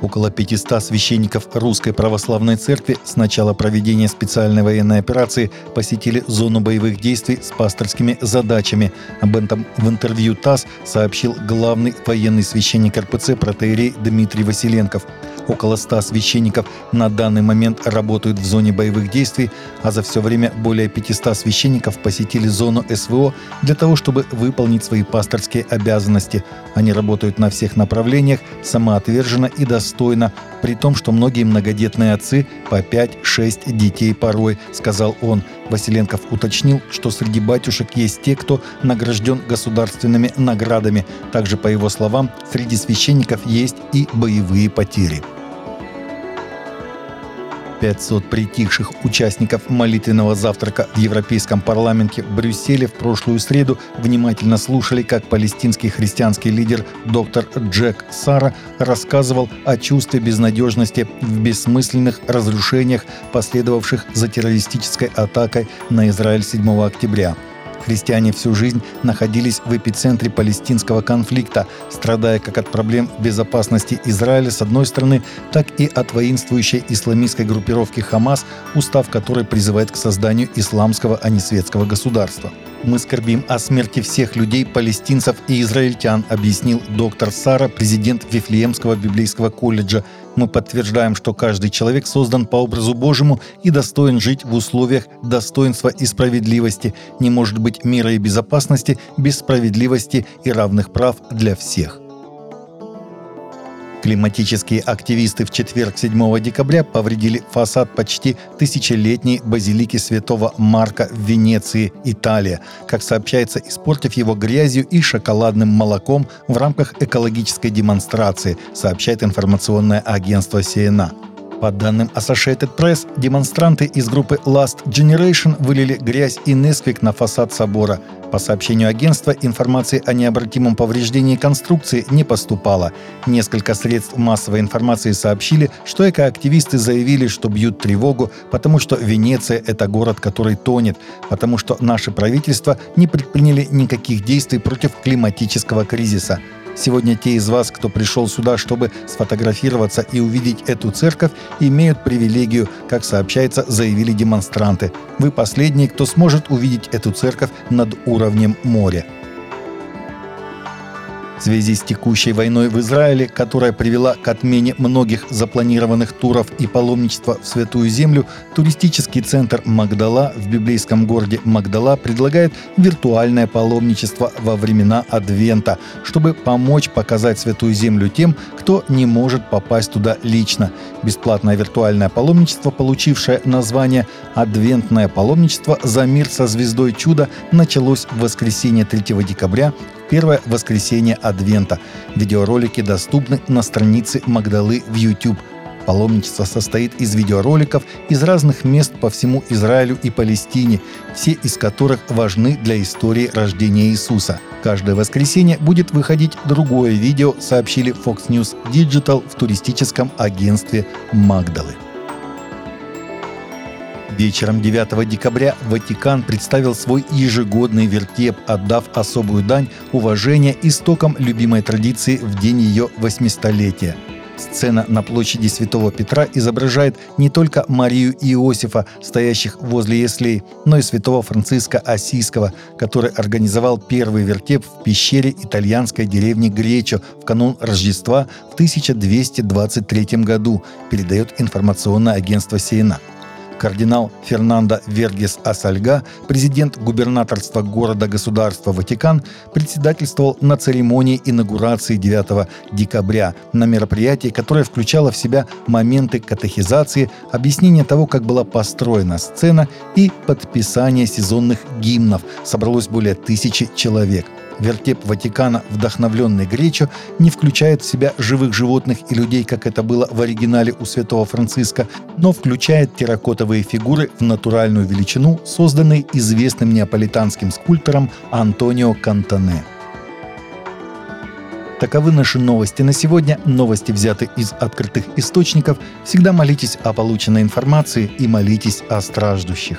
Около 500 священников Русской Православной Церкви с начала проведения специальной военной операции посетили зону боевых действий с пасторскими задачами. Об этом в интервью ТАСС сообщил главный военный священник РПЦ протеерей Дмитрий Василенков – Около 100 священников на данный момент работают в зоне боевых действий, а за все время более 500 священников посетили зону СВО для того, чтобы выполнить свои пасторские обязанности. Они работают на всех направлениях самоотверженно и достойно, при том, что многие многодетные отцы по 5-6 детей порой, сказал он. Василенков уточнил, что среди батюшек есть те, кто награжден государственными наградами. Также, по его словам, среди священников есть и боевые потери. 500 притихших участников молитвенного завтрака в Европейском парламенте в Брюсселе в прошлую среду внимательно слушали, как палестинский христианский лидер доктор Джек Сара рассказывал о чувстве безнадежности в бессмысленных разрушениях, последовавших за террористической атакой на Израиль 7 октября – Христиане всю жизнь находились в эпицентре палестинского конфликта, страдая как от проблем безопасности Израиля с одной стороны, так и от воинствующей исламистской группировки Хамас, устав которой призывает к созданию исламского, а не светского государства. Мы скорбим о смерти всех людей, палестинцев и израильтян, объяснил доктор Сара, президент Вифлеемского библейского колледжа. Мы подтверждаем, что каждый человек создан по образу Божьему и достоин жить в условиях достоинства и справедливости. Не может быть мира и безопасности без справедливости и равных прав для всех. Климатические активисты в четверг 7 декабря повредили фасад почти тысячелетней базилики святого Марка в Венеции, Италия, как сообщается, испортив его грязью и шоколадным молоком в рамках экологической демонстрации, сообщает информационное агентство CNN. По данным Associated Press, демонстранты из группы Last Generation вылили грязь и Несквик на фасад собора. По сообщению агентства, информации о необратимом повреждении конструкции не поступало. Несколько средств массовой информации сообщили, что экоактивисты заявили, что бьют тревогу, потому что Венеция – это город, который тонет, потому что наши правительства не предприняли никаких действий против климатического кризиса. Сегодня те из вас, кто пришел сюда, чтобы сфотографироваться и увидеть эту церковь, имеют привилегию, как сообщается, заявили демонстранты. Вы последний, кто сможет увидеть эту церковь над уровнем моря. В связи с текущей войной в Израиле, которая привела к отмене многих запланированных туров и паломничества в Святую Землю, туристический центр Магдала в библейском городе Магдала предлагает виртуальное паломничество во времена Адвента, чтобы помочь показать Святую Землю тем, кто не может попасть туда лично. Бесплатное виртуальное паломничество, получившее название «Адвентное паломничество за мир со звездой чуда», началось в воскресенье 3 декабря первое воскресенье Адвента. Видеоролики доступны на странице Магдалы в YouTube. Паломничество состоит из видеороликов из разных мест по всему Израилю и Палестине, все из которых важны для истории рождения Иисуса. Каждое воскресенье будет выходить другое видео, сообщили Fox News Digital в туристическом агентстве Магдалы. Вечером 9 декабря Ватикан представил свой ежегодный вертеп, отдав особую дань уважения истокам любимой традиции в день ее 800-летия. Сцена на площади Святого Петра изображает не только Марию и Иосифа, стоящих возле Еслей, но и святого Франциска Осийского, который организовал первый вертеп в пещере итальянской деревни Гречо в канун Рождества в 1223 году, передает информационное агентство «Сиена». Кардинал Фернандо Вергес Асальга, президент губернаторства города-государства Ватикан, председательствовал на церемонии инаугурации 9 декабря на мероприятии, которое включало в себя моменты катехизации, объяснение того, как была построена сцена и подписание сезонных гимнов. Собралось более тысячи человек – Вертеп Ватикана, вдохновленный Гречо, не включает в себя живых животных и людей, как это было в оригинале у святого Франциска, но включает терракотовые фигуры в натуральную величину, созданные известным неаполитанским скульптором Антонио Кантане. Таковы наши новости на сегодня. Новости взяты из открытых источников. Всегда молитесь о полученной информации и молитесь о страждущих.